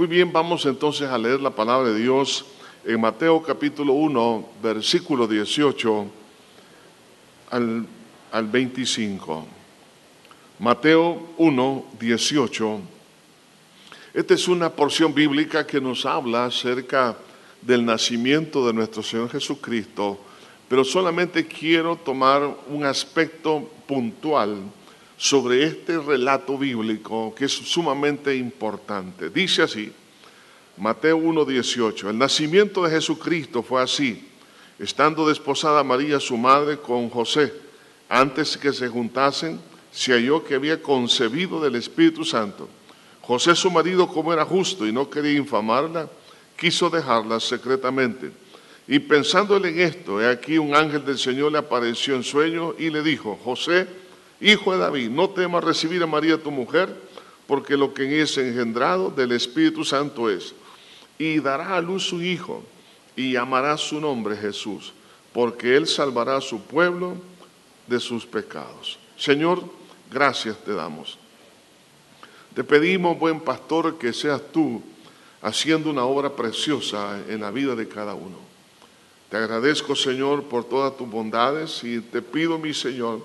Muy bien, vamos entonces a leer la palabra de Dios en Mateo capítulo 1, versículo 18 al, al 25. Mateo 1, 18. Esta es una porción bíblica que nos habla acerca del nacimiento de nuestro Señor Jesucristo, pero solamente quiero tomar un aspecto puntual sobre este relato bíblico que es sumamente importante. Dice así, Mateo 1:18, el nacimiento de Jesucristo fue así, estando desposada María su madre con José, antes que se juntasen, se halló que había concebido del Espíritu Santo. José su marido, como era justo y no quería infamarla, quiso dejarla secretamente. Y pensándole en esto, he aquí un ángel del Señor le apareció en sueño y le dijo, José, Hijo de David, no temas recibir a María tu mujer, porque lo que en es engendrado del Espíritu Santo es. Y dará a luz su hijo, y llamará su nombre Jesús, porque él salvará a su pueblo de sus pecados. Señor, gracias te damos. Te pedimos, buen pastor, que seas tú haciendo una obra preciosa en la vida de cada uno. Te agradezco, Señor, por todas tus bondades y te pido, mi Señor,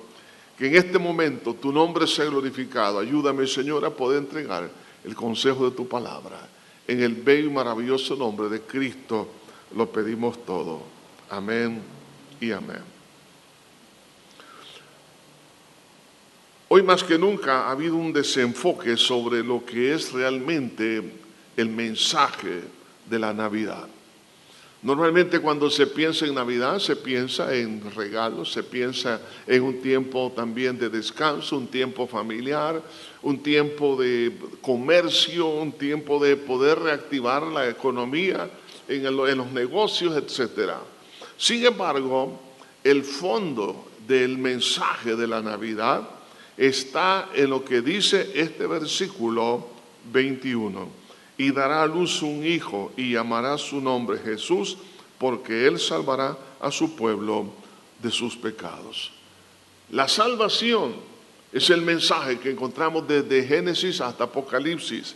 que en este momento tu nombre sea glorificado. Ayúdame, Señor, a poder entregar el consejo de tu palabra. En el bello y maravilloso nombre de Cristo lo pedimos todo. Amén y amén. Hoy más que nunca ha habido un desenfoque sobre lo que es realmente el mensaje de la Navidad. Normalmente cuando se piensa en Navidad se piensa en regalos, se piensa en un tiempo también de descanso, un tiempo familiar, un tiempo de comercio, un tiempo de poder reactivar la economía en, los negocios, etc. Sin embargo, el fondo del mensaje de la Navidad está en lo que dice este versículo 21 y dará a luz un hijo y llamará su nombre Jesús, porque él salvará a su pueblo de sus pecados. La salvación es el mensaje que encontramos desde Génesis hasta Apocalipsis.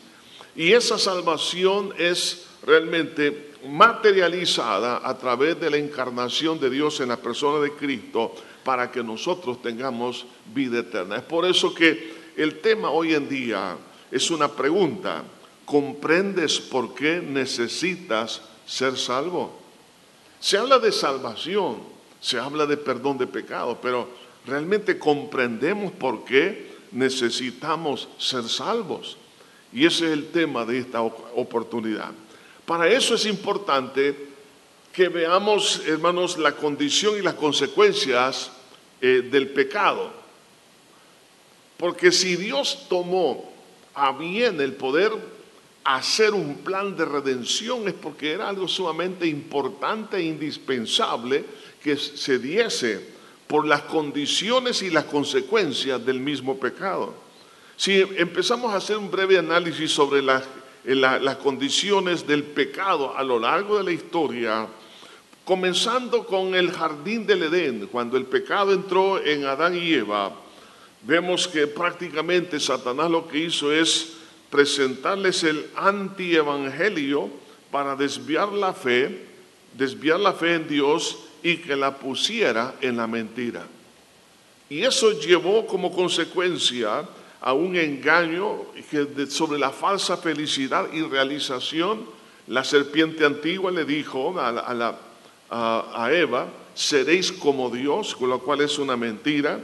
Y esa salvación es realmente materializada a través de la encarnación de Dios en la persona de Cristo para que nosotros tengamos vida eterna. Es por eso que el tema hoy en día es una pregunta comprendes por qué necesitas ser salvo. Se habla de salvación, se habla de perdón de pecado, pero realmente comprendemos por qué necesitamos ser salvos. Y ese es el tema de esta oportunidad. Para eso es importante que veamos, hermanos, la condición y las consecuencias eh, del pecado. Porque si Dios tomó a bien el poder hacer un plan de redención es porque era algo sumamente importante e indispensable que se diese por las condiciones y las consecuencias del mismo pecado. Si empezamos a hacer un breve análisis sobre las, las condiciones del pecado a lo largo de la historia, comenzando con el jardín del Edén, cuando el pecado entró en Adán y Eva, vemos que prácticamente Satanás lo que hizo es presentarles el antievangelio para desviar la fe, desviar la fe en Dios y que la pusiera en la mentira. Y eso llevó como consecuencia a un engaño sobre la falsa felicidad y realización. La serpiente antigua le dijo a, a Eva, seréis como Dios, con lo cual es una mentira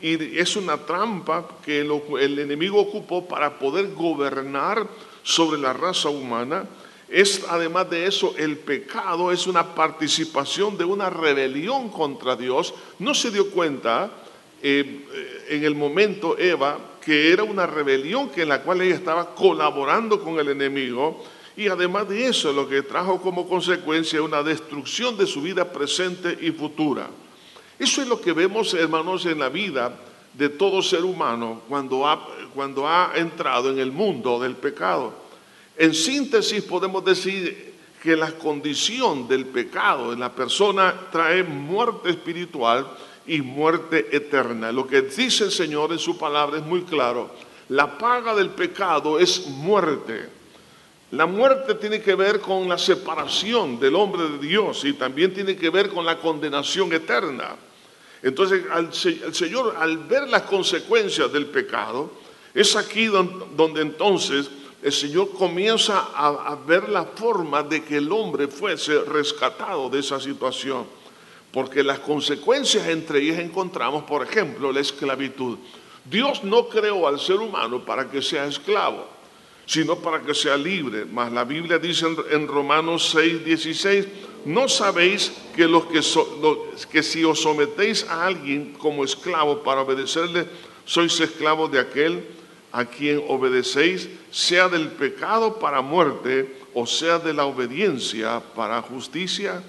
y es una trampa que el enemigo ocupó para poder gobernar sobre la raza humana. Es además de eso, el pecado es una participación de una rebelión contra Dios. No se dio cuenta eh, en el momento Eva que era una rebelión que en la cual ella estaba colaborando con el enemigo y además de eso lo que trajo como consecuencia una destrucción de su vida presente y futura. Eso es lo que vemos, hermanos, en la vida de todo ser humano cuando ha, cuando ha entrado en el mundo del pecado. En síntesis podemos decir que la condición del pecado en la persona trae muerte espiritual y muerte eterna. Lo que dice el Señor en su palabra es muy claro. La paga del pecado es muerte. La muerte tiene que ver con la separación del hombre de Dios y también tiene que ver con la condenación eterna. Entonces, el Señor, al ver las consecuencias del pecado, es aquí donde, entonces el Señor comienza a, a, ver la forma de que el hombre fuese rescatado de esa situación. Porque las consecuencias entre ellas encontramos, por ejemplo, la esclavitud. Dios no creó al ser humano para que sea esclavo sino para que sea libre. Mas la Biblia dice en, Romanos 6, 16, ¿no sabéis que, los que, que si os sometéis a alguien como esclavo para obedecerle, sois esclavos de aquel a quien obedecéis, sea del pecado para muerte o sea de la obediencia para justicia?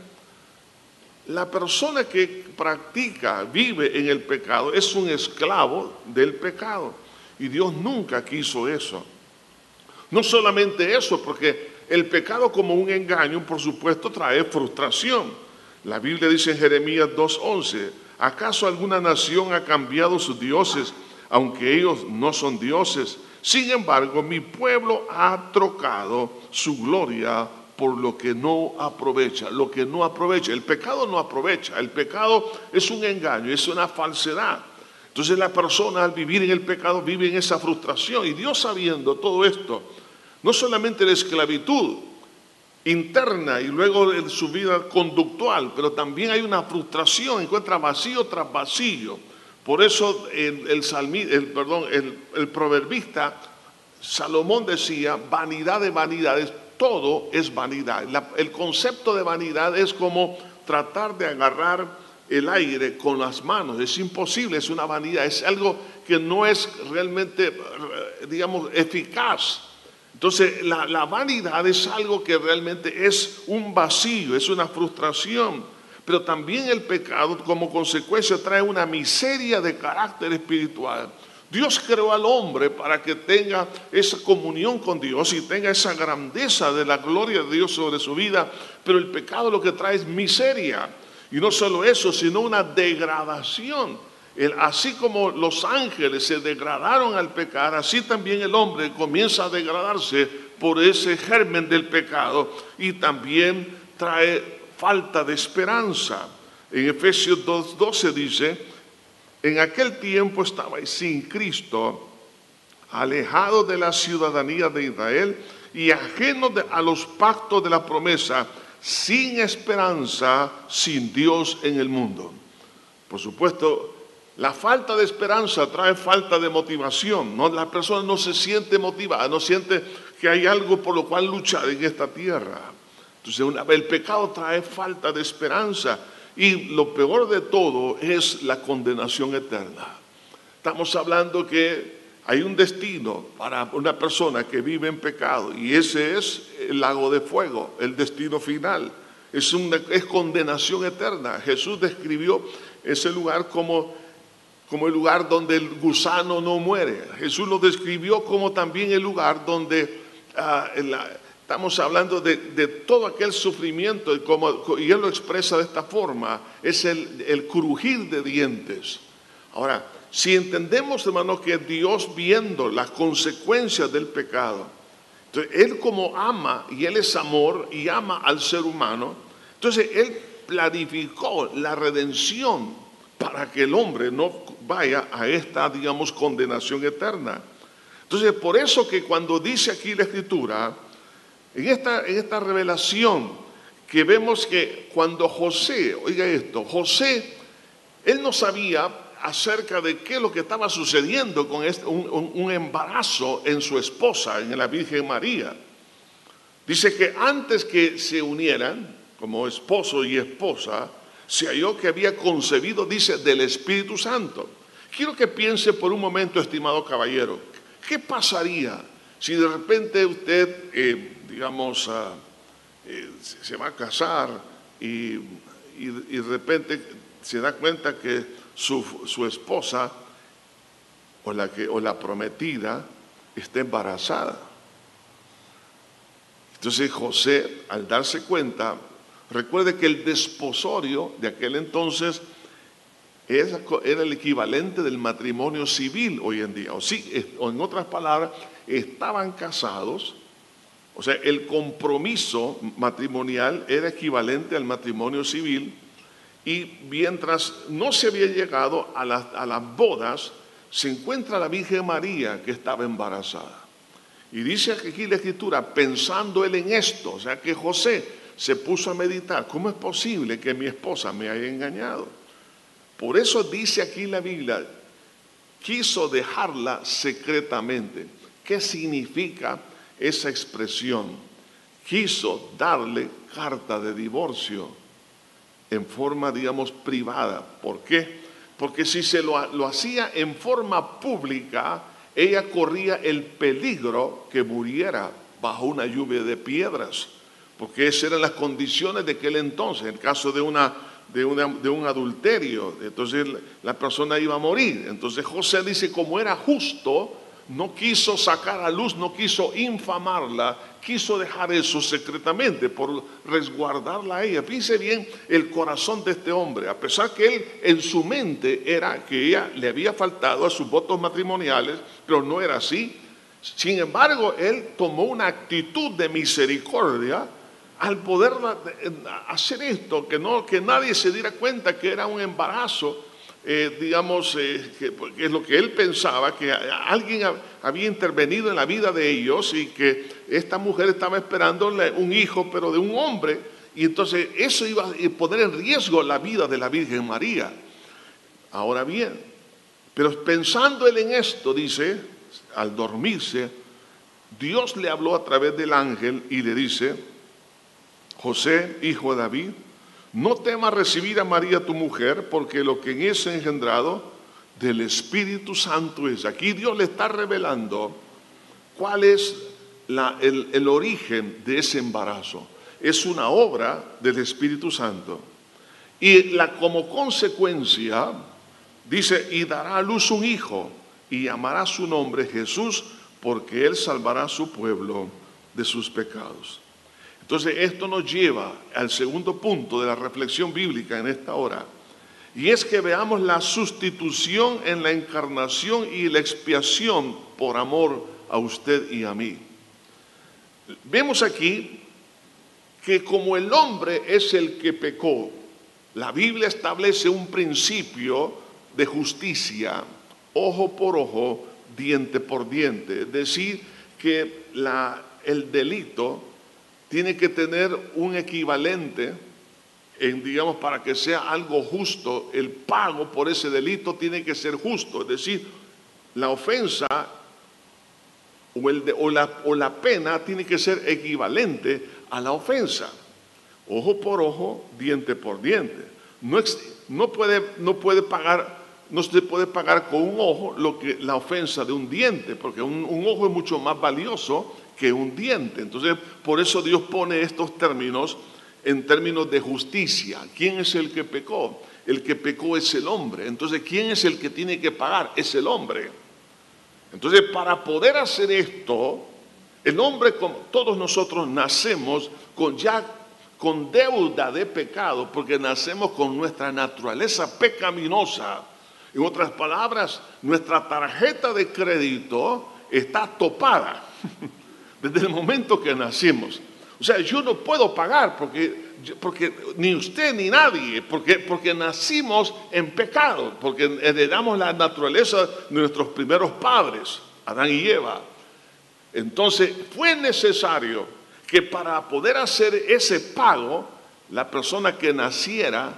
La persona que practica, vive en el pecado, es un esclavo del pecado. Y Dios nunca quiso eso. No solamente eso, porque el pecado como un engaño, por supuesto, trae frustración. La Biblia dice en Jeremías 2.11, ¿acaso alguna nación ha cambiado sus dioses, aunque ellos no son dioses? Sin embargo, mi pueblo ha trocado su gloria por lo que no aprovecha, lo que no aprovecha. El pecado no aprovecha, el pecado es un engaño, es una falsedad. Entonces la persona al vivir en el pecado vive en esa frustración y Dios sabiendo todo esto, no solamente la esclavitud interna y luego su vida conductual, pero también hay una frustración, encuentra vacío tras vacío. Por eso el, el, perdón, el, proverbista Salomón decía, vanidad de vanidades, todo es vanidad. el concepto de vanidad es como tratar de agarrar el aire con las manos. Es imposible, es una vanidad, es algo que no es realmente, digamos, eficaz. Entonces, la, vanidad es algo que realmente es un vacío, es una frustración, pero también el pecado como consecuencia trae una miseria de carácter espiritual. Dios creó al hombre para que tenga esa comunión con Dios y tenga esa grandeza de la gloria de Dios sobre su vida, pero el pecado lo que trae es miseria. Y no solo eso, sino una degradación así como los ángeles se degradaron al pecar, así también el hombre comienza a degradarse por ese germen del pecado y también trae falta de esperanza. En Efesios 2.12 dice, en aquel tiempo estabais sin Cristo, alejado de la ciudadanía de Israel y ajeno a los pactos de la promesa, sin esperanza, sin Dios en el mundo. Por supuesto, la falta de esperanza trae falta de motivación. ¿no? La persona no se siente motivada, no siente que hay algo por lo cual luchar en esta tierra. Entonces el pecado trae falta de esperanza y lo peor de todo es la condenación eterna. Estamos hablando que hay un destino para una persona que vive en pecado y ese es el lago de fuego, el destino final. Es, una, es condenación eterna. Jesús describió ese lugar como como el lugar donde el gusano no muere. Jesús lo describió como también el lugar donde ah, estamos hablando de, todo aquel sufrimiento y, como, él lo expresa de esta forma, es el, el crujir de dientes. Ahora, si entendemos, hermano, que Dios viendo las consecuencias del pecado, entonces Él como ama, y Él es amor y ama al ser humano, entonces Él planificó la redención para que el hombre no vaya a esta, digamos, condenación eterna. Entonces, por eso que cuando dice aquí la escritura, en esta, en esta revelación, que vemos que cuando José, oiga esto, José, él no sabía acerca de qué es lo que estaba sucediendo con este, un, un embarazo en su esposa, en la Virgen María. Dice que antes que se unieran como esposo y esposa, se halló que había concebido, dice, del Espíritu Santo. Quiero que piense por un momento, estimado caballero, ¿qué pasaría si de repente usted, eh, digamos, ah, eh, se va a casar y, de repente se da cuenta que su, esposa o la, que, o la prometida está embarazada? Entonces José, al darse cuenta, Recuerde que el desposorio de aquel entonces era el equivalente del matrimonio civil hoy en día. O, sí, o en otras palabras, estaban casados, O sea, el compromiso matrimonial era equivalente al matrimonio civil y mientras no se había llegado a, a las bodas, se encuentra la Virgen María que estaba embarazada. Y dice aquí la escritura, pensando él en esto, o sea que José se puso a meditar, ¿cómo es posible que mi esposa me haya engañado? Por eso dice aquí la Biblia, quiso dejarla secretamente. ¿Qué significa esa expresión? Quiso darle carta de divorcio en forma, digamos, privada. ¿Por qué? Porque si se lo, lo hacía en forma pública, ella corría el peligro que muriera bajo una lluvia de piedras, porque esas eran las condiciones de aquel entonces, en el caso de una de, un adulterio, entonces la persona iba a morir. Entonces José dice, como era justo, no quiso sacar a luz, no quiso infamarla, quiso dejar eso secretamente por resguardarla a ella. Fíjense bien el corazón de este hombre, a pesar que él en su mente era que ella le había faltado a sus votos matrimoniales, pero no era así. Sin embargo, él tomó una actitud de misericordia al poder hacer esto, que, no, que nadie se diera cuenta que era un embarazo, eh, digamos, eh, que, es lo que él pensaba, que alguien había intervenido en la vida de ellos y que esta mujer estaba esperando un hijo, pero de un hombre, y entonces eso iba a poner en riesgo la vida de la Virgen María. Ahora bien, pero pensando él en esto, dice, al dormirse, Dios le habló a través del ángel y le dice, José, hijo de David, no temas recibir a María tu mujer, porque lo que en ese engendrado del Espíritu Santo es. Aquí Dios le está revelando cuál es el, el origen de ese embarazo. Es una obra del Espíritu Santo. Y la, como consecuencia, dice, y dará a luz un hijo, y llamará su nombre Jesús, porque él salvará a su pueblo de sus pecados. Entonces, esto nos lleva al segundo punto de la reflexión bíblica en esta hora, y es que veamos la sustitución en la encarnación y la expiación por amor a usted y a mí. Vemos aquí que como el hombre es el que pecó, la Biblia establece un principio de justicia, ojo por ojo, diente por diente, es decir, que el delito tiene que tener un equivalente en, digamos, para que sea algo justo, el pago por ese delito tiene que ser justo, es decir, la ofensa o, la, pena tiene que ser equivalente a la ofensa, ojo por ojo, diente por diente. No, puede, no puede pagar no se puede pagar con un ojo lo que la ofensa de un diente, porque un, ojo es mucho más valioso que un diente. Entonces, por eso Dios pone estos términos en términos de justicia. ¿Quién es el que pecó? El que pecó es el hombre. Entonces, ¿quién es el que tiene que pagar? Es el hombre. Entonces, para poder hacer esto, el hombre, como todos nosotros, nacemos con ya con deuda de pecado, porque nacemos con nuestra naturaleza pecaminosa. En otras palabras, nuestra tarjeta de crédito está topada. desde el momento que nacimos. O sea, yo no puedo pagar porque, porque ni usted ni nadie, porque, porque nacimos en pecado, porque heredamos la naturaleza de nuestros primeros padres, Adán y Eva. Entonces fue necesario que para poder hacer ese pago, la persona que naciera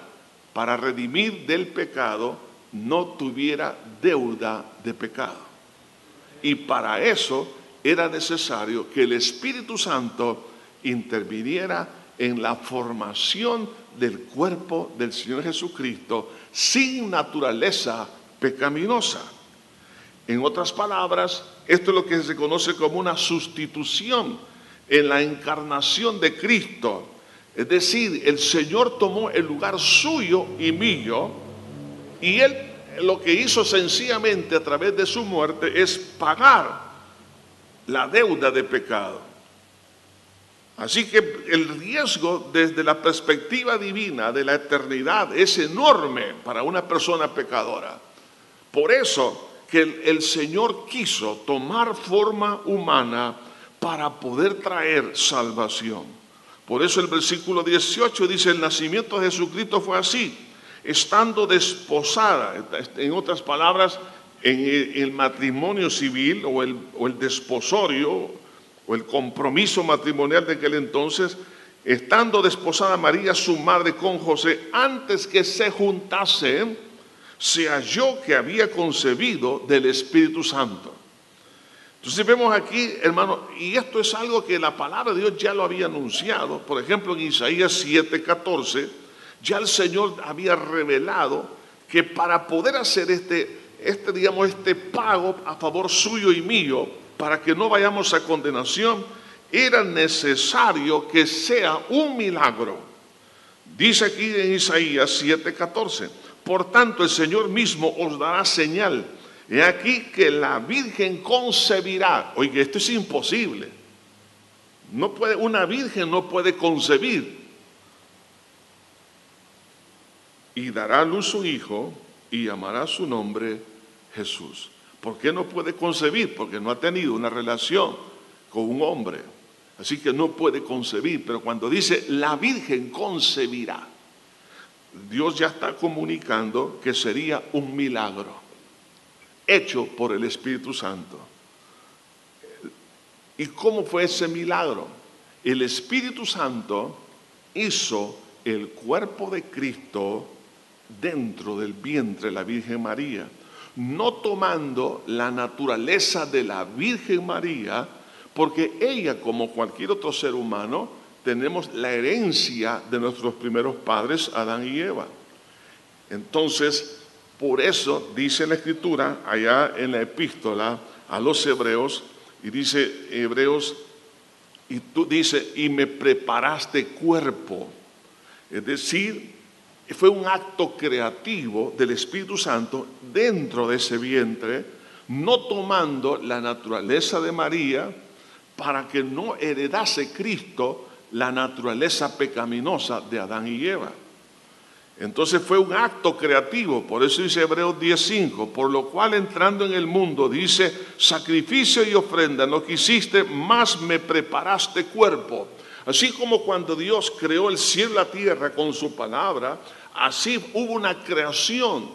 para redimir del pecado no tuviera deuda de pecado. Y para eso era necesario que el Espíritu Santo interviniera en la formación del cuerpo del Señor Jesucristo sin naturaleza pecaminosa. En otras palabras, esto es lo que se conoce como una sustitución en la encarnación de Cristo. Es decir, el Señor tomó el lugar suyo y mío y Él lo que hizo sencillamente a través de su muerte es pagar la deuda de pecado. Así que el riesgo desde la perspectiva divina de la eternidad es enorme para una persona pecadora. Por eso que el, Señor quiso tomar forma humana para poder traer salvación. Por eso el versículo 18 dice, el nacimiento de Jesucristo fue así, estando desposada, en otras palabras, en el matrimonio civil o el, o el desposorio o el compromiso matrimonial de aquel entonces, estando desposada María, su madre, con José, antes que se juntasen, se halló que había concebido del Espíritu Santo. Entonces vemos aquí, hermano, y esto es algo que la palabra de Dios ya lo había anunciado. Por ejemplo, en Isaías 7:14, ya el Señor había revelado que para poder hacer este, este, digamos, este pago a favor suyo y mío, para que no vayamos a condenación, era necesario que sea un milagro. Dice aquí en Isaías 7:14, por tanto el Señor mismo os dará señal He aquí que la Virgen concebirá. Oye, esto es imposible. No puede, una virgen no puede concebir. Y dará a luz su hijo y llamará su nombre Jesús. ¿Por qué no puede concebir? Porque no ha tenido una relación con un hombre. Así que no puede concebir. Pero cuando dice la Virgen concebirá, Dios ya está comunicando que sería un milagro hecho por el Espíritu Santo. ¿Y cómo fue ese milagro? El Espíritu Santo hizo el cuerpo de Cristo dentro del vientre de la Virgen María, no tomando la naturaleza de la Virgen María, porque ella, como cualquier otro ser humano, tenemos la herencia de nuestros primeros padres, Adán y Eva. Entonces, por eso dice la escritura allá en la epístola a los hebreos, y dice Hebreos, y tú dices, y me preparaste cuerpo. Es decir, fue un acto creativo del Espíritu Santo dentro de ese vientre, no tomando la naturaleza de María para que no heredase Cristo la naturaleza pecaminosa de Adán y Eva. Entonces fue un acto creativo, por eso dice Hebreos 10:5, por lo cual entrando en el mundo dice, sacrificio y ofrenda no quisiste, más me preparaste cuerpo. Así como cuando Dios creó el cielo y la tierra con su palabra, así hubo una creación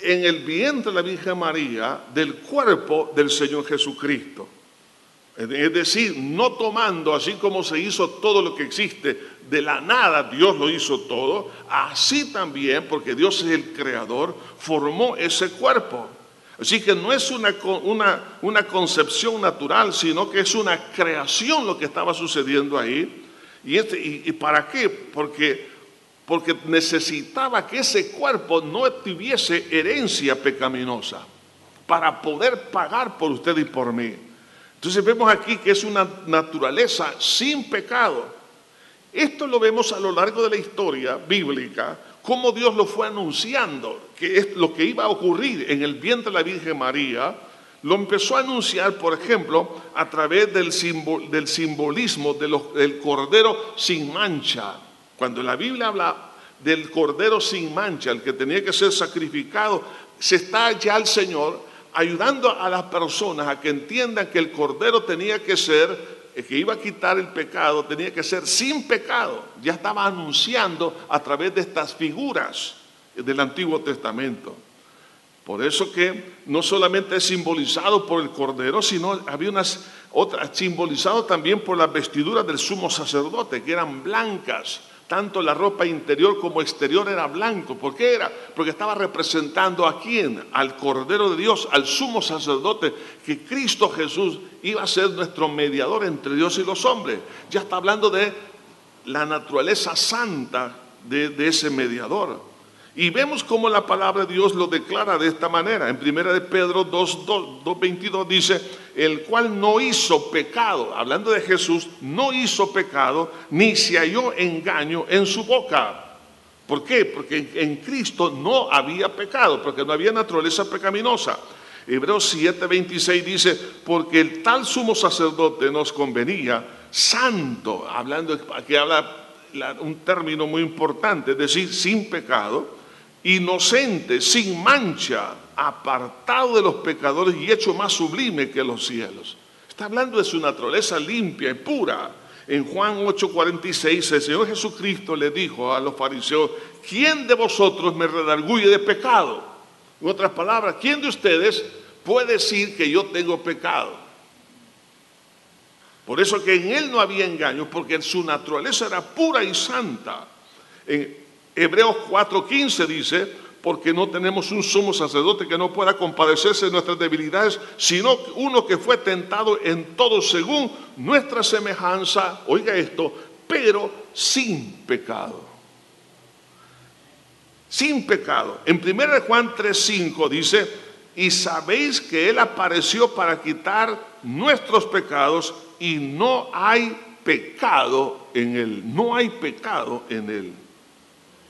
en el vientre de la Virgen María del cuerpo del Señor Jesucristo. Es decir, no tomando así como se hizo todo lo que existe, de la nada Dios lo hizo todo, así también, porque Dios es el creador, formó ese cuerpo. Así que no es una, una, una concepción natural, sino que es una creación lo que estaba sucediendo ahí. ¿Y, este, y, para qué? Porque, porque necesitaba que ese cuerpo no tuviese herencia pecaminosa para poder pagar por usted y por mí. Entonces vemos aquí que es una naturaleza sin pecado. Esto lo vemos a lo largo de la historia bíblica, cómo Dios lo fue anunciando, que es lo que iba a ocurrir en el vientre de la Virgen María, lo empezó a anunciar, por ejemplo, a través del, simbolismo del cordero sin mancha. Cuando la Biblia habla del cordero sin mancha, el que tenía que ser sacrificado, se está ya el Señor ayudando a las personas a que entiendan que el cordero tenía que ser, que iba a quitar el pecado, tenía que ser sin pecado. Ya estaba anunciando a través de estas figuras del Antiguo Testamento. Por eso que no solamente es simbolizado por el cordero, sino había unas otras simbolizado también por las vestiduras del sumo sacerdote, que eran blancas tanto la ropa interior como exterior era blanco. ¿Por qué era? Porque estaba representando a quién? Al Cordero de Dios, al sumo sacerdote, que Cristo Jesús iba a ser nuestro mediador entre Dios y los hombres. Ya está hablando de la naturaleza santa de, de ese mediador. Y vemos cómo la palabra de Dios lo declara de esta manera. En 1 de Pedro 2.22 dice, el cual no hizo pecado, hablando de Jesús, no hizo pecado, ni se halló engaño en su boca. ¿Por qué? Porque en Cristo no había pecado, porque no había naturaleza pecaminosa. Hebreos 7:26 dice, porque el tal sumo sacerdote nos convenía, santo, hablando, aquí habla un término muy importante, es decir, sin pecado, inocente, sin mancha, apartado de los pecadores y hecho más sublime que los cielos. Está hablando de su naturaleza limpia y pura. En Juan 8:46 el Señor Jesucristo le dijo a los fariseos, ¿quién de vosotros me redarguye de pecado? En otras palabras, ¿quién de ustedes puede decir que yo tengo pecado? Por eso que en él no había engaño, porque su naturaleza era pura y santa. En Hebreos 4:15 dice, porque no tenemos un sumo sacerdote que no pueda compadecerse de nuestras debilidades, sino uno que fue tentado en todo según nuestra semejanza, oiga esto, pero sin pecado. Sin pecado. En 1 Juan 3:5 dice, y sabéis que Él apareció para quitar nuestros pecados y no hay pecado en Él. No hay pecado en Él.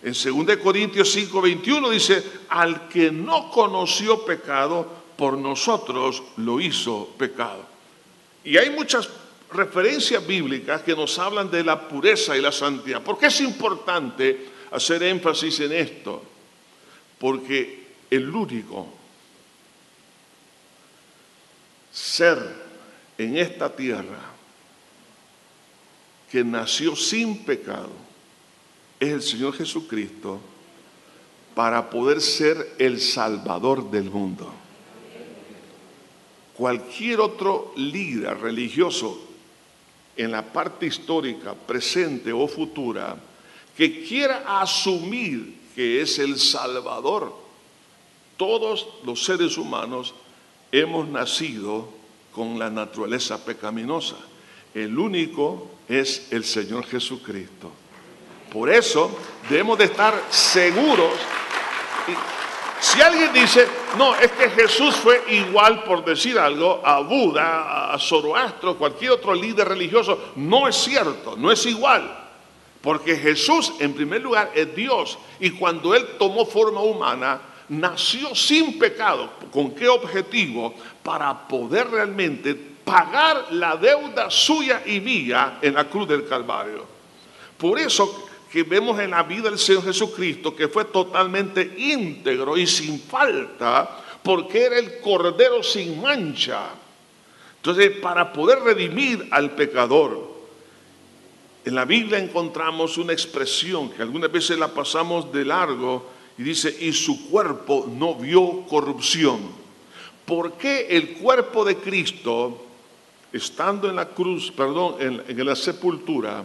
En 2 Corintios 5, 21 dice, al que no conoció pecado, por nosotros lo hizo pecado. Y hay muchas referencias bíblicas que nos hablan de la pureza y la santidad. ¿Por qué es importante hacer énfasis en esto? Porque el único ser en esta tierra que nació sin pecado es el Señor Jesucristo para poder ser el Salvador del mundo. Cualquier otro líder religioso en la parte histórica, presente o futura, que quiera asumir que es el Salvador, todos los seres humanos hemos nacido con la naturaleza pecaminosa. El único es el Señor Jesucristo. Por eso debemos de estar seguros. si alguien dice, no, es que Jesús fue igual, por decir algo, a Buda, a Zoroastro, cualquier otro líder religioso, no es cierto, no es igual. Porque Jesús, en primer lugar, es Dios. Y cuando Él tomó forma humana, nació sin pecado. ¿Con qué objetivo? Para poder realmente pagar la deuda suya y mía en la cruz del Calvario. Por eso que vemos en la vida del Señor Jesucristo, que fue totalmente íntegro y sin falta, porque era el cordero sin mancha. Entonces, para poder redimir al pecador, en la Biblia encontramos una expresión que algunas veces la pasamos de largo y dice, y su cuerpo no vio corrupción. ¿Por qué el cuerpo de Cristo, estando en la cruz, perdón, en, en la sepultura,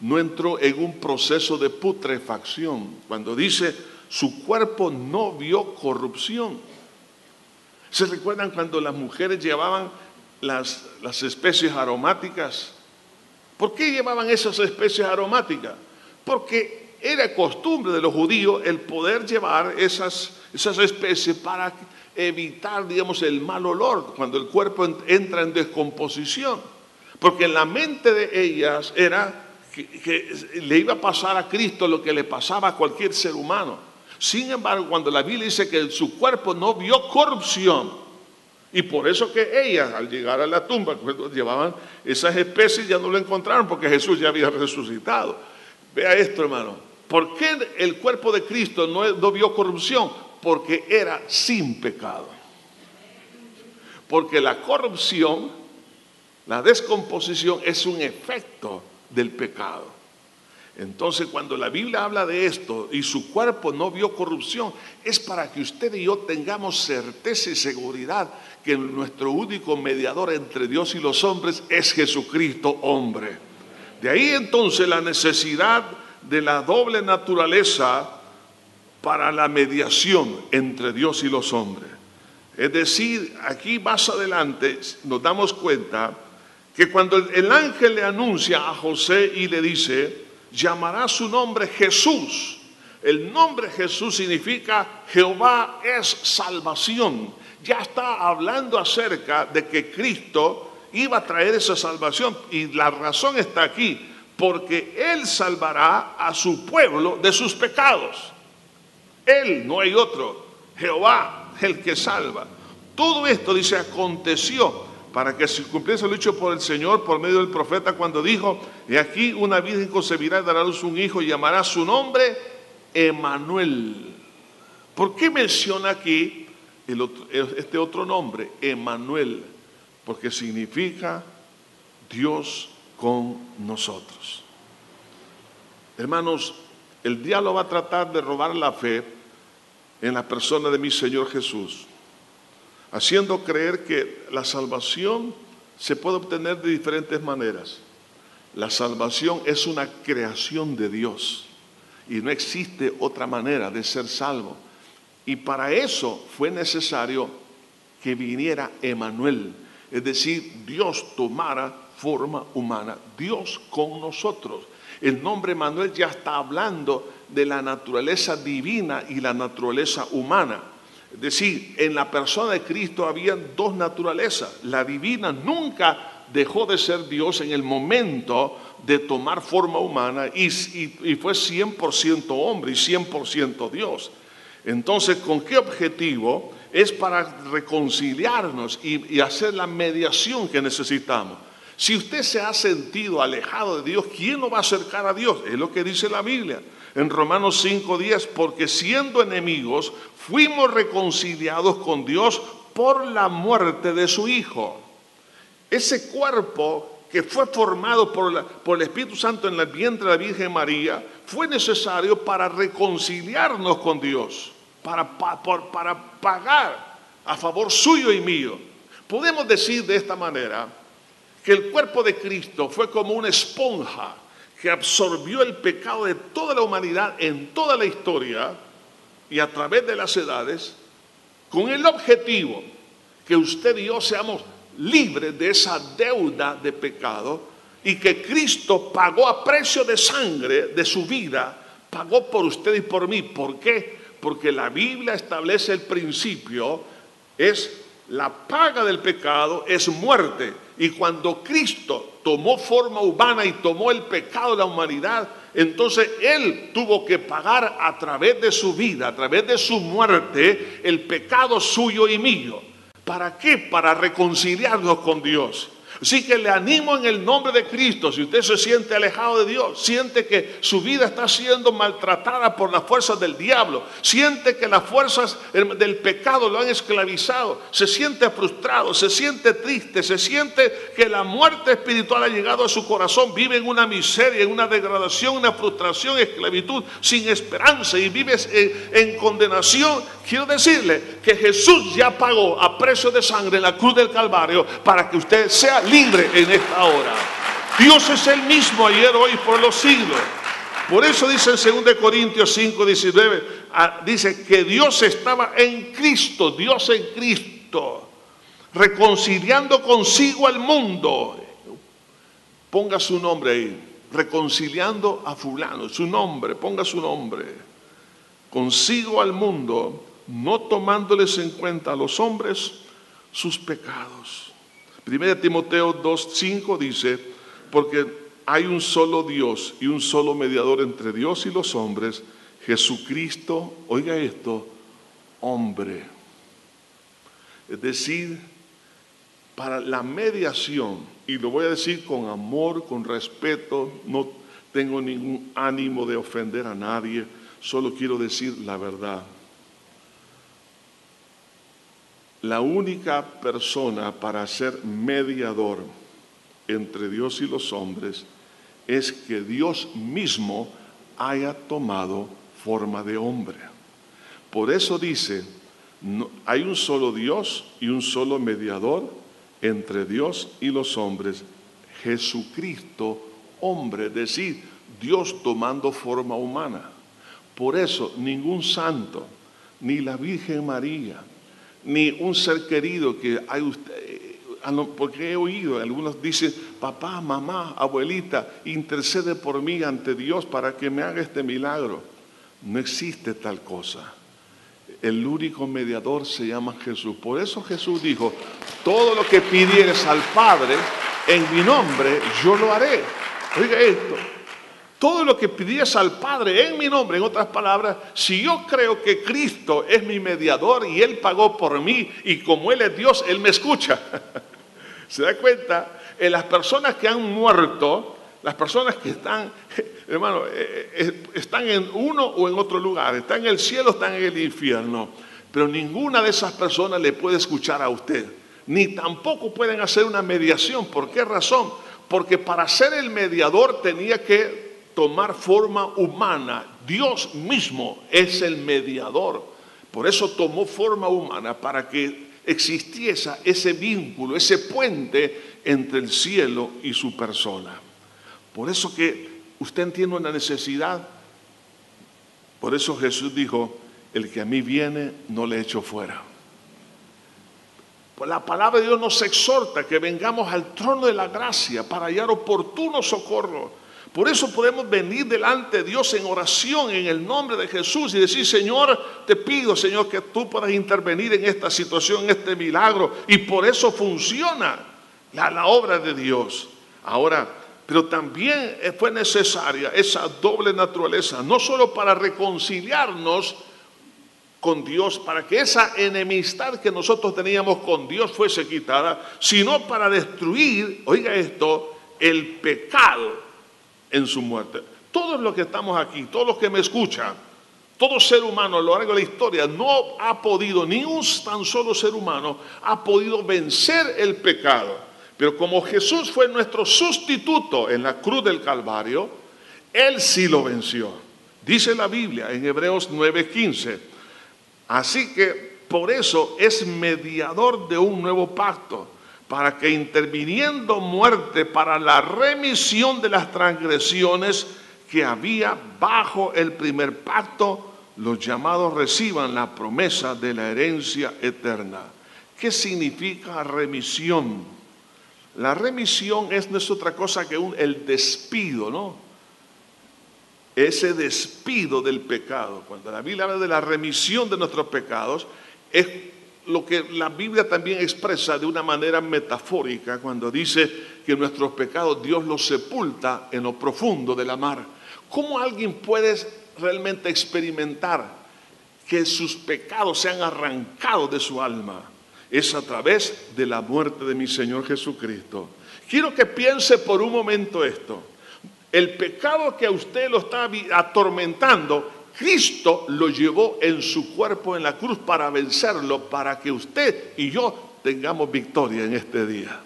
no entró en un proceso de putrefacción. Cuando dice su cuerpo no vio corrupción. ¿Se recuerdan cuando las mujeres llevaban las, las especies aromáticas? ¿Por qué llevaban esas especies aromáticas? Porque era costumbre de los judíos el poder llevar esas, esas especies para evitar, digamos, el mal olor cuando el cuerpo entra en descomposición. Porque en la mente de ellas era que, le iba a pasar a Cristo lo que le pasaba a cualquier ser humano. Sin embargo, cuando la Biblia dice que su cuerpo no vio corrupción, y por eso que ellas al llegar a la tumba, cuando llevaban esas especies, ya no lo encontraron porque Jesús ya había resucitado. Vea esto, hermano. ¿Por qué el cuerpo de Cristo no, no vio corrupción? Porque era sin pecado. Porque la corrupción, la descomposición es un efecto del pecado. Entonces, cuando la Biblia habla de esto y su cuerpo no vio corrupción, es para que usted y yo tengamos certeza y seguridad que nuestro único mediador entre Dios y los hombres es Jesucristo hombre. De ahí entonces la necesidad de la doble naturaleza para la mediación entre Dios y los hombres. Es decir, aquí más adelante nos damos cuenta que cuando el ángel le anuncia a José y le dice, llamará su nombre Jesús. El nombre Jesús significa Jehová es salvación. Ya está hablando acerca de que Cristo iba a traer esa salvación. Y la razón está aquí, porque Él salvará a su pueblo de sus pecados. Él, no hay otro. Jehová, el que salva. Todo esto, dice, aconteció para que se cumpliese lo dicho por el Señor por medio del profeta cuando dijo, y aquí una virgen concebirá y dará a luz un hijo y llamará su nombre Emanuel. ¿Por qué menciona aquí este otro nombre, Emanuel? porque significa Dios con nosotros. Hermanos, el diablo va a tratar de robar la fe en la persona de mi Señor Jesús, haciendo creer que la salvación se puede obtener de diferentes maneras. La salvación es una creación de Dios y no existe otra manera de ser salvo. Y para eso fue necesario que viniera Emanuel, es decir, Dios tomara forma humana, Dios con nosotros. El nombre Emanuel ya está hablando de la naturaleza divina y la naturaleza humana. Es decir, en la persona de Cristo había dos naturalezas. La divina nunca dejó de ser Dios en el momento de tomar forma humana y, fue 100% hombre y 100% Dios. Entonces, ¿con qué objetivo? Es para reconciliarnos y, hacer la mediación que necesitamos. Si usted se ha sentido alejado de Dios, ¿quién lo va a acercar a Dios? Es lo que dice la Biblia en Romanos 5:10, porque siendo enemigos, fuimos reconciliados con Dios por la muerte de su Hijo. Ese cuerpo que fue formado por, por, el Espíritu Santo en el vientre de la Virgen María fue necesario para reconciliarnos con Dios, para, para pagar a favor suyo y mío. Podemos decir de esta manera que el cuerpo de Cristo fue como una esponja que absorbió el pecado de toda la humanidad en toda la historia y a través de las edades, con el objetivo que usted y yo seamos libre de esa deuda de pecado y que Cristo pagó a precio de sangre de su vida, pagó por usted y por mí. ¿Por qué? Porque la Biblia establece el principio, es la paga del pecado, es muerte. Y cuando Cristo tomó forma humana y tomó el pecado de la humanidad, entonces Él tuvo que pagar a través de su vida, a través de su muerte, el pecado suyo y mío. ¿Para qué? Para reconciliarnos con Dios. Así que le animo en el nombre de Cristo, si usted se siente alejado de Dios, siente que su vida está siendo maltratada por las fuerzas del diablo, siente que las fuerzas del pecado lo han esclavizado, se siente frustrado, se siente triste, se siente que la muerte espiritual ha llegado a su corazón, vive en una miseria, en una degradación, una frustración, esclavitud, sin esperanza y vive en, en condenación, quiero decirle que Jesús ya pagó a precio de sangre en la cruz del Calvario para que usted sea libre en esta hora. Dios es el mismo ayer, hoy, por los siglos. Por eso dice en 2 Corintios 5, 19, ah, dice que Dios estaba en Cristo, Dios en Cristo, reconciliando consigo al mundo. Ponga su nombre ahí, reconciliando a fulano, su nombre, ponga su nombre, consigo al mundo, no tomándoles en cuenta a los hombres sus pecados. Primera Timoteo 2.5 dice, porque hay un solo Dios y un solo mediador entre Dios y los hombres, Jesucristo, oiga esto, hombre. Es decir, para la mediación, y lo voy a decir con amor, con respeto, no tengo ningún ánimo de ofender a nadie, solo quiero decir la verdad. La única persona para ser mediador entre Dios y los hombres es que Dios mismo haya tomado forma de hombre. Por eso dice, hay un solo Dios y un solo mediador entre Dios y los hombres, Jesucristo, hombre, es decir, Dios tomando forma humana. Por eso ningún santo, ni la Virgen María, ni un ser querido que hay usted, eh, porque he oído, algunos dicen, papá, mamá, abuelita, intercede por mí ante Dios para que me haga este milagro. No existe tal cosa. El único mediador se llama Jesús. Por eso Jesús dijo, todo lo que pidieres al Padre en mi nombre, yo lo haré. Oiga esto, todo lo que pidies al Padre en mi nombre, en otras palabras, si yo creo que Cristo es mi mediador y Él pagó por mí y como Él es Dios, Él me escucha. ¿Se da cuenta? En las personas que han muerto, las personas que están, hermano, eh, eh, están en uno o en otro lugar, están en el cielo, están en el infierno, pero ninguna de esas personas le puede escuchar a usted. ni tampoco pueden hacer una mediación. ¿Por qué razón? Porque para ser el mediador tenía que tomar forma humana. Dios mismo es el mediador. Por eso tomó forma humana para que existiese ese vínculo, ese puente entre el cielo y su persona. Por eso que usted tiene una necesidad. Por eso Jesús dijo, el que a mí viene no le echo fuera. Pues la palabra de Dios nos exhorta que vengamos al trono de la gracia para hallar oportuno socorro. Por eso podemos venir delante de Dios en oración en el nombre de Jesús y decir, Señor, te pido, Señor, que tú puedas intervenir en esta situación, en este milagro. Y por eso funciona la, la obra de Dios. Ahora, pero también fue necesaria esa doble naturaleza, no solo para reconciliarnos, con Dios, para que esa enemistad que nosotros teníamos con Dios fuese quitada, sino para destruir, oiga esto, el pecado en su muerte. Todos los que estamos aquí, todos los que me escuchan, todo ser humano a lo largo de la historia no ha podido, ni un tan solo ser humano ha podido vencer el pecado. Pero como Jesús fue nuestro sustituto en la cruz del Calvario, Él sí lo venció. Dice la Biblia en Hebreos 9:15 Así que por eso es mediador de un nuevo pacto, para que interviniendo muerte para la remisión de las transgresiones que había bajo el primer pacto, los llamados reciban la promesa de la herencia eterna. ¿Qué significa remisión? La remisión es no es otra cosa que el despido, ¿no? ese despido del pecado. Cuando la Biblia habla de la remisión de nuestros pecados, es lo que la Biblia también expresa de una manera metafórica cuando dice que nuestros pecados Dios los sepulta en lo profundo de la mar. ¿Cómo alguien puede realmente experimentar que sus pecados sean arrancados de su alma? Es a través de la muerte de mi Señor Jesucristo. Quiero que piense por un momento esto. El pecado que a usted lo está atormentando, Cristo lo llevó en su cuerpo en la cruz para vencerlo, para que usted y yo tengamos victoria en este día.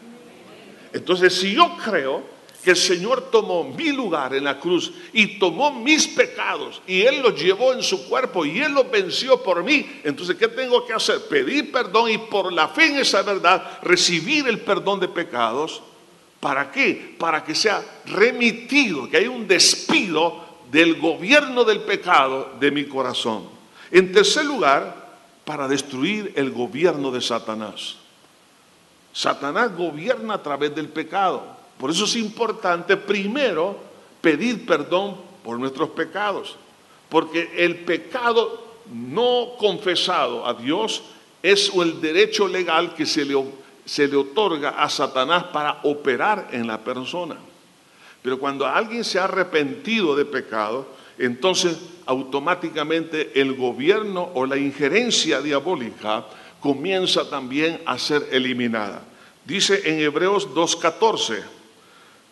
Entonces, si yo creo que el Señor tomó mi lugar en la cruz y tomó mis pecados y Él los llevó en su cuerpo y Él los venció por mí. Entonces, ¿qué tengo que hacer? Pedir perdón y por la fe en esa verdad recibir el perdón de pecados ¿Para qué? Para que sea remitido, que haya un despido del gobierno del pecado de mi corazón. En tercer lugar, para destruir el gobierno de Satanás. Satanás gobierna a través del pecado. Por eso es importante primero pedir perdón por nuestros pecados. Porque el pecado no confesado a Dios es el derecho legal que se le se le otorga a Satanás para operar en la persona. Pero cuando alguien se ha arrepentido de pecado, entonces automáticamente el gobierno o la injerencia diabólica comienza también a ser eliminada. Dice en Hebreos 2.14,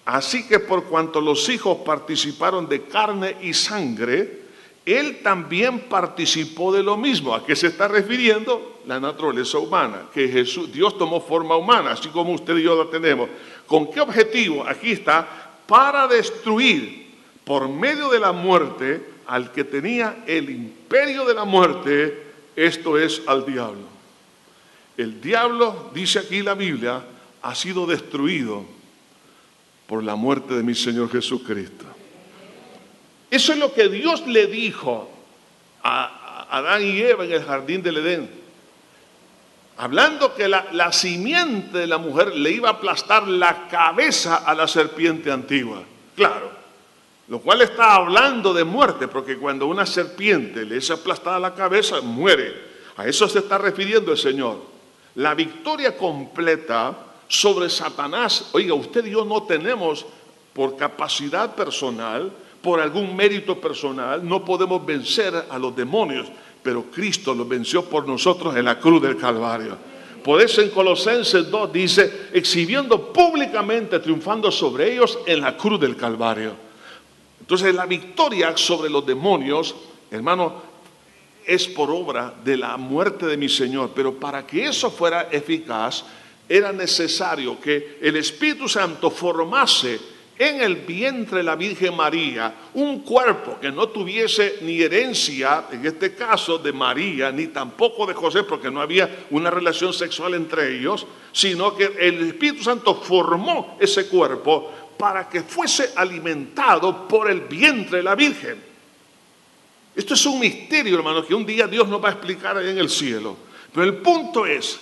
así que por cuanto los hijos participaron de carne y sangre, él también participó de lo mismo. ¿A qué se está refiriendo? La naturaleza humana, que Jesús, Dios tomó forma humana, así como usted y yo la tenemos. ¿Con qué objetivo? Aquí está, para destruir por medio de la muerte al que tenía el imperio de la muerte, esto es al diablo. El diablo, dice aquí la Biblia, ha sido destruido por la muerte de mi Señor Jesucristo. Eso es lo que Dios le dijo a Adán y Eva en el jardín del Edén. Hablando que la, simiente de la mujer le iba a aplastar la cabeza a la serpiente antigua. Claro, lo cual está hablando de muerte, porque cuando una serpiente le es aplastada la cabeza, muere. A eso se está refiriendo el Señor. La victoria completa sobre Satanás, oiga, usted y yo no tenemos por capacidad personal, por algún mérito personal, no podemos vencer a los demonios, pero Cristo los venció por nosotros en la cruz del Calvario. Por eso en Colosenses 2 dice, exhibiendo públicamente, triunfando sobre ellos en la cruz del Calvario. Entonces la victoria sobre los demonios, hermano, es por obra de la muerte de mi Señor. Pero para que eso fuera eficaz, era necesario que el Espíritu Santo formase en el vientre de la Virgen María un cuerpo que no tuviese ni herencia, en este caso de María, ni tampoco de José, porque no había una relación sexual entre ellos, sino que el Espíritu Santo formó ese cuerpo para que fuese alimentado por el vientre de la Virgen. Esto es un misterio, hermano, que un día Dios nos va a explicar en el cielo. Pero el punto es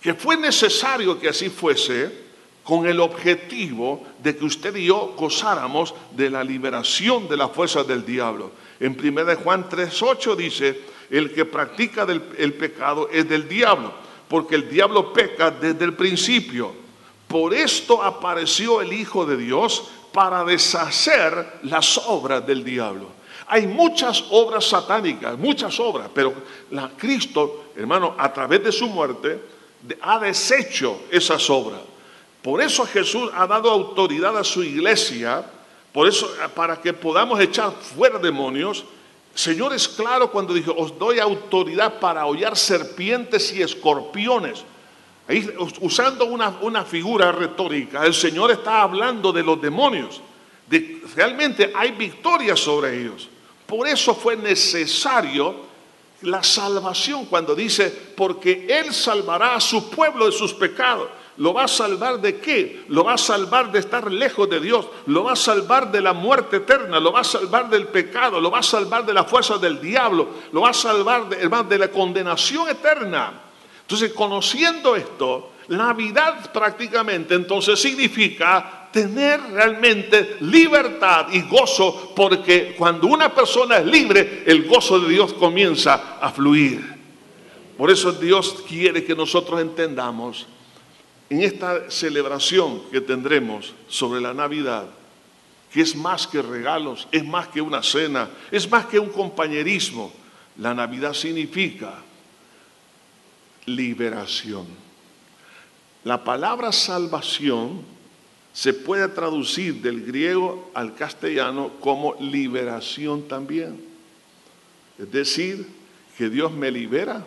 que fue necesario que así fuese con el objetivo de que usted y yo gozáramos de la liberación de las fuerzas del diablo. En 1 Juan 3.8 dice, el que practica el pecado es del diablo, porque el diablo peca desde el principio. Por esto apareció el Hijo de Dios para deshacer las obras del diablo. Hay muchas obras satánicas, muchas obras, pero la Cristo, hermano, a través de su muerte, ha deshecho esas obras. Por eso Jesús ha dado autoridad a su iglesia, por eso para que podamos echar fuera demonios. Señor es claro cuando dijo, os doy autoridad para hollar serpientes y escorpiones. Ahí, usando una, una figura retórica, el Señor está hablando de los demonios. De, realmente hay victoria sobre ellos. Por eso fue necesario la salvación cuando dice, porque Él salvará a su pueblo de sus pecados. ¿Lo va a salvar de qué? Lo va a salvar de estar lejos de Dios. Lo va a salvar de la muerte eterna. Lo va a salvar del pecado. Lo va a salvar de la fuerza del diablo. Lo va a salvar, de la condenación eterna. Entonces, conociendo esto, Navidad prácticamente entonces significa tener realmente libertad y gozo, porque cuando una persona es libre, el gozo de Dios comienza a fluir. Por eso Dios quiere que nosotros entendamos en esta celebración que tendremos sobre la Navidad, que es más que regalos, es más que una cena, es más que un compañerismo. La Navidad significa liberación. La palabra salvación se puede traducir del griego al castellano como liberación también. Es decir, que Dios me libera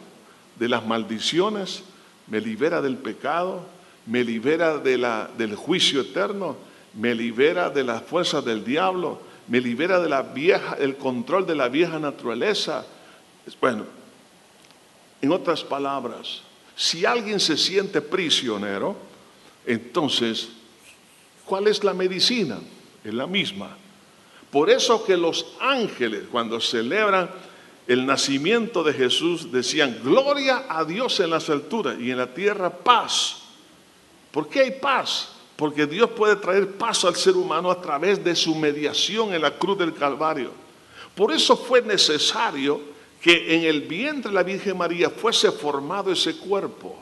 de las maldiciones, me libera del pecado, me libera de la, del juicio eterno, me libera de las fuerzas del diablo, me libera de control de la vieja naturaleza. Bueno, en otras palabras, si alguien se siente prisionero, entonces, ¿cuál es la medicina? Es la misma. Por eso que los ángeles, cuando celebran el nacimiento de Jesús, decían, gloria a Dios en las alturas y en la tierra paz ¿Por qué hay paz? Porque Dios puede traer paz al ser humano a través de su mediación en la cruz del Calvario. Por eso fue necesario que en el vientre de la Virgen María fuese formado ese cuerpo.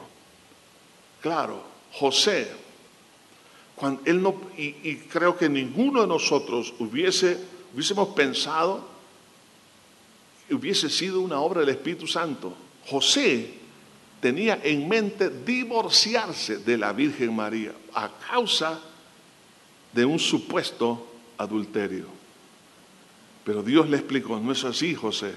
Claro, José, él no, y, creo que ninguno de nosotros hubiese, hubiésemos pensado hubiese sido una obra del Espíritu Santo. José tenía en mente divorciarse de la Virgen María a causa de un supuesto adulterio. Pero Dios le explicó, no es así, José.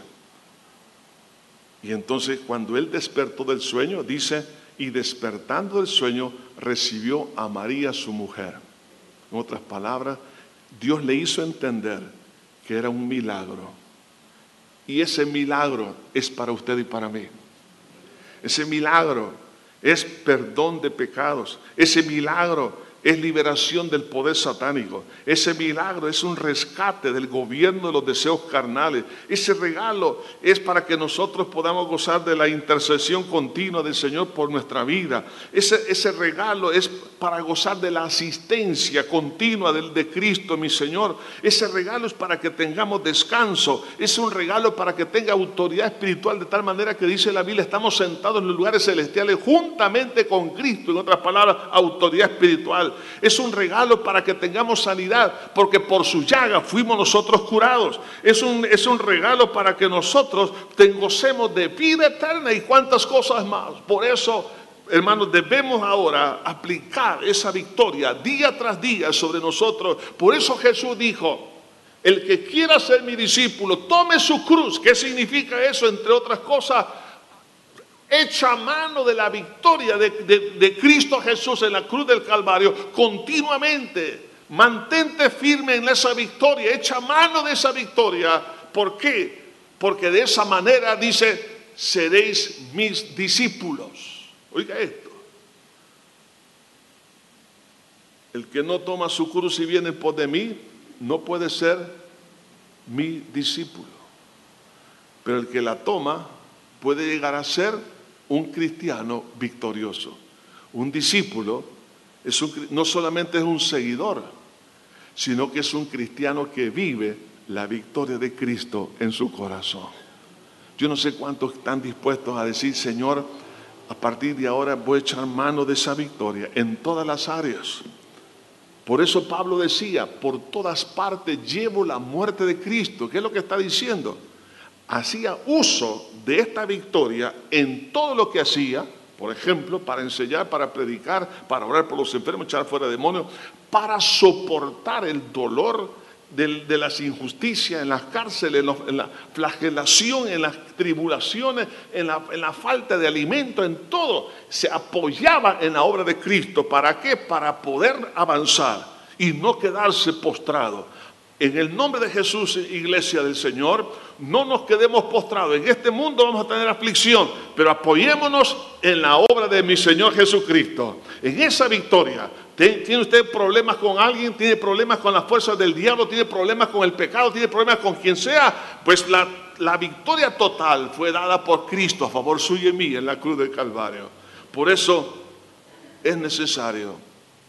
Y entonces cuando él despertó del sueño, dice, y despertando del sueño, recibió a María su mujer. En otras palabras, Dios le hizo entender que era un milagro. Y ese milagro es para usted y para mí. Ese milagro es perdón de pecados. Ese milagro es liberación del poder satánico. Ese milagro es un rescate del gobierno de los deseos carnales. Ese regalo es para que nosotros podamos gozar de la intercesión continua del Señor por nuestra vida. Ese, ese regalo es para gozar de la asistencia continua del, de Cristo, mi Señor. Ese regalo es para que tengamos descanso. Es un regalo para que tenga autoridad espiritual de tal manera que dice la Biblia, estamos sentados en los lugares celestiales juntamente con Cristo. En otras palabras, autoridad espiritual es un regalo para que tengamos sanidad, porque por su llaga fuimos nosotros curados. Es un, es un regalo para que nosotros gocemos de vida eterna y cuantas cosas más. Por eso hermanos, debemos ahora aplicar esa victoria día tras día sobre nosotros. Por eso Jesús dijo, el que quiera ser mi discípulo, tome su cruz. ¿Qué significa eso? Entre otras cosas, Echa mano de la victoria de, de Cristo Jesús en la cruz del Calvario continuamente. Mantente firme en esa victoria, echa mano de esa victoria. ¿Por qué? Porque de esa manera dice, seréis mis discípulos. Oiga esto. El que no toma su cruz y viene por de mí, no puede ser mi discípulo. Pero el que la toma puede llegar a ser un cristiano victorioso. Un discípulo no solamente es un seguidor, sino que es un cristiano que vive la victoria de Cristo en su corazón. Yo no sé cuántos están dispuestos a decir, Señor, a partir de ahora voy a echar mano de esa victoria en todas las áreas. Por eso Pablo decía, por todas partes llevo la muerte de Cristo. ¿Qué es lo que está diciendo? Hacía uso de esta victoria en todo lo que hacía, por ejemplo, para enseñar, para predicar, para orar por los enfermos, echar fuera demonios, para soportar el dolor de, las injusticias en las cárceles, en, la flagelación, en las tribulaciones, en la, en la falta de alimento, en todo. Se apoyaba en la obra de Cristo. ¿Para qué? Para poder avanzar y no quedarse postrado. En el nombre de Jesús, iglesia del Señor, no nos quedemos postrados. En este mundo vamos a tener aflicción, pero apoyémonos en la obra de mi Señor Jesucristo. En esa victoria, ¿Tiene usted problemas con alguien? ¿Tiene problemas con las fuerzas del diablo? ¿Tiene problemas con el pecado? ¿Tiene problemas con quien sea? Pues la, la victoria total fue dada por Cristo a favor suyo y mí en la cruz del Calvario. Por eso es necesario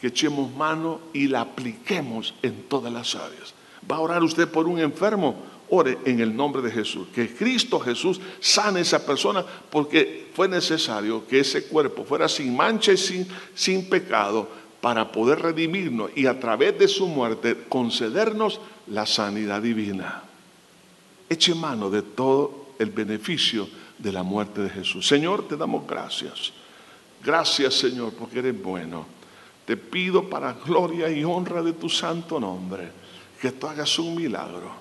que echemos mano y la apliquemos en todas las áreas. ¿Va a orar usted por un enfermo? Ore en el nombre de Jesús. Que Cristo Jesús sane a esa persona porque fue necesario que ese cuerpo fuera sin mancha y sin, sin pecado para poder redimirnos y a través de su muerte concedernos la sanidad divina. Eche mano de todo el beneficio de la muerte de Jesús. Señor, te damos gracias. Gracias, Señor, porque eres bueno. Te pido para gloria y honra de tu santo nombre que tú hagas un milagro.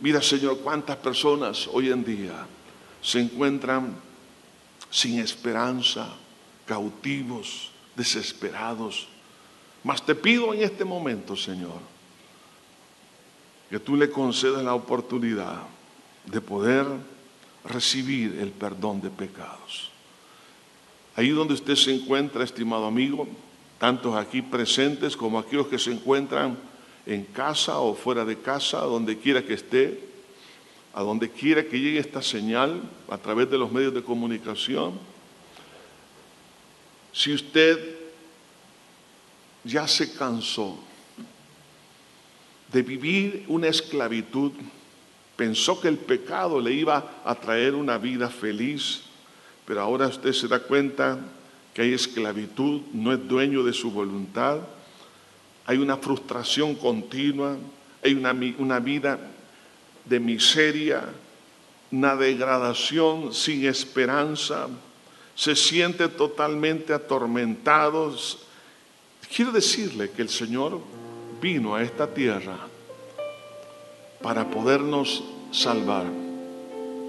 Mira, Señor, cuántas personas hoy en día se encuentran sin esperanza, cautivos, desesperados. Mas te pido en este momento, Señor, que tú le concedas la oportunidad de poder recibir el perdón de pecados. Ahí donde usted se encuentra, estimado amigo, tantos aquí presentes como aquellos que se encuentran en casa o fuera de casa, donde quiera que esté, a donde quiera que llegue esta señal a través de los medios de comunicación, si usted ya se cansó de vivir una esclavitud, pensó que el pecado le iba a traer una vida feliz, pero ahora usted se da cuenta que hay esclavitud, no es dueño de su voluntad, hay una frustración continua, hay una, una vida de miseria, una degradación sin esperanza, se siente totalmente atormentado, Quiero decirle que el Señor vino a esta tierra para podernos salvar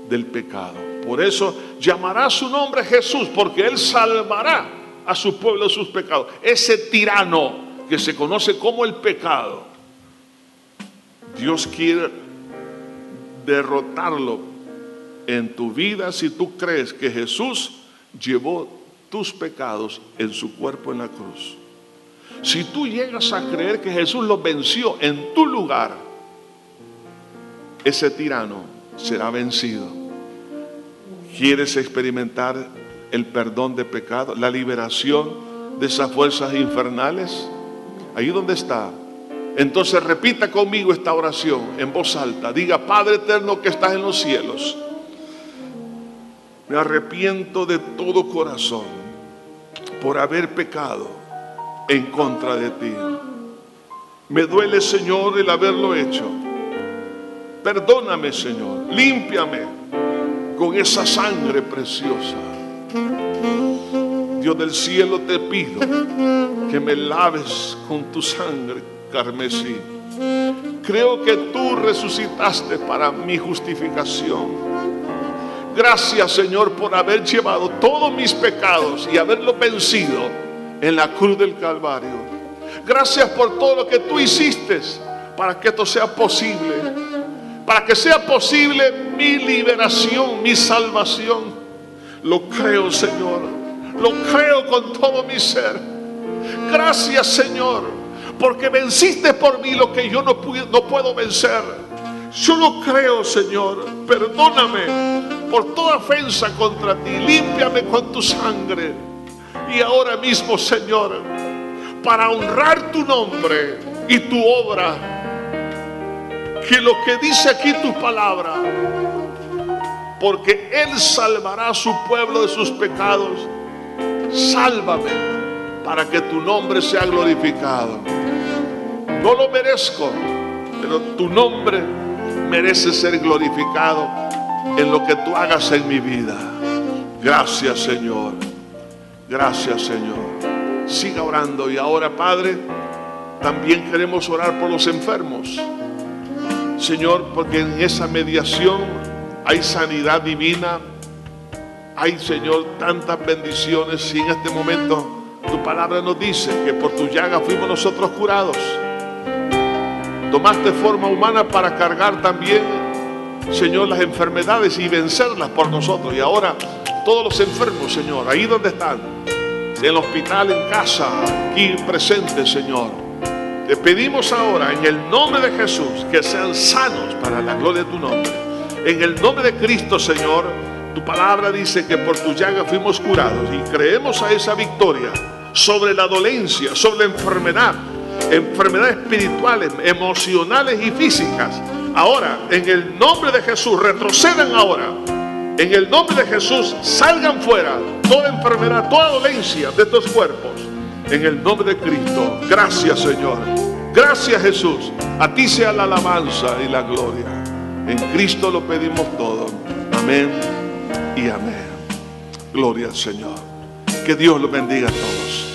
del pecado. Por eso llamará su nombre Jesús, porque Él salvará a su pueblo de sus pecados. Ese tirano que se conoce como el pecado, Dios quiere derrotarlo en tu vida si tú crees que Jesús llevó tus pecados en su cuerpo en la cruz. Si tú llegas a creer que Jesús los venció en tu lugar, ese tirano será vencido. ¿Quieres experimentar el perdón de pecado, la liberación de esas fuerzas infernales? Ahí donde está. Entonces repita conmigo esta oración en voz alta. Diga, Padre eterno que estás en los cielos, me arrepiento de todo corazón por haber pecado en contra de ti. Me duele, Señor, el haberlo hecho. Perdóname, Señor. Límpiame con esa sangre preciosa. Dios del cielo te pido que me laves con tu sangre carmesí. Creo que tú resucitaste para mi justificación. Gracias Señor por haber llevado todos mis pecados y haberlos vencido en la cruz del Calvario. Gracias por todo lo que tú hiciste para que esto sea posible. Para que sea posible mi liberación, mi salvación. Lo creo Señor. Lo creo con todo mi ser. Gracias Señor. Porque venciste por mí lo que yo no, puedo vencer. Yo lo creo Señor. Perdóname por toda ofensa contra ti. Límpiame con tu sangre. Y ahora mismo, Señor, para honrar tu nombre y tu obra, que lo que dice aquí tu palabra, porque Él salvará a su pueblo de sus pecados, sálvame para que tu nombre sea glorificado. No lo merezco, pero tu nombre merece ser glorificado en lo que tú hagas en mi vida. Gracias Señor. Gracias Señor. Siga orando y ahora Padre, también queremos orar por los enfermos. Señor, porque en esa mediación hay sanidad divina, hay Señor tantas bendiciones y en este momento tu palabra nos dice que por tu llaga fuimos nosotros curados. Tomaste forma humana para cargar también Señor, las enfermedades y vencerlas por nosotros. Y ahora todos los enfermos, Señor, ahí donde están, en el hospital, en casa, aquí presentes, Señor. Te pedimos ahora en el nombre de Jesús que sean sanos para la gloria de tu nombre. En el nombre de Cristo, Señor, tu palabra dice que por tu llaga fuimos curados y creemos a esa victoria sobre la dolencia, sobre la enfermedad, enfermedades espirituales, emocionales y físicas Ahora, en el nombre de Jesús, retrocedan ahora. En el nombre de Jesús, salgan fuera toda enfermedad, toda dolencia de estos cuerpos. En el nombre de Cristo. Gracias, Señor. Gracias, Jesús. A ti sea la alabanza y la gloria. En Cristo lo pedimos todo. Amén y amén. Gloria al Señor. Que Dios lo bendiga a todos.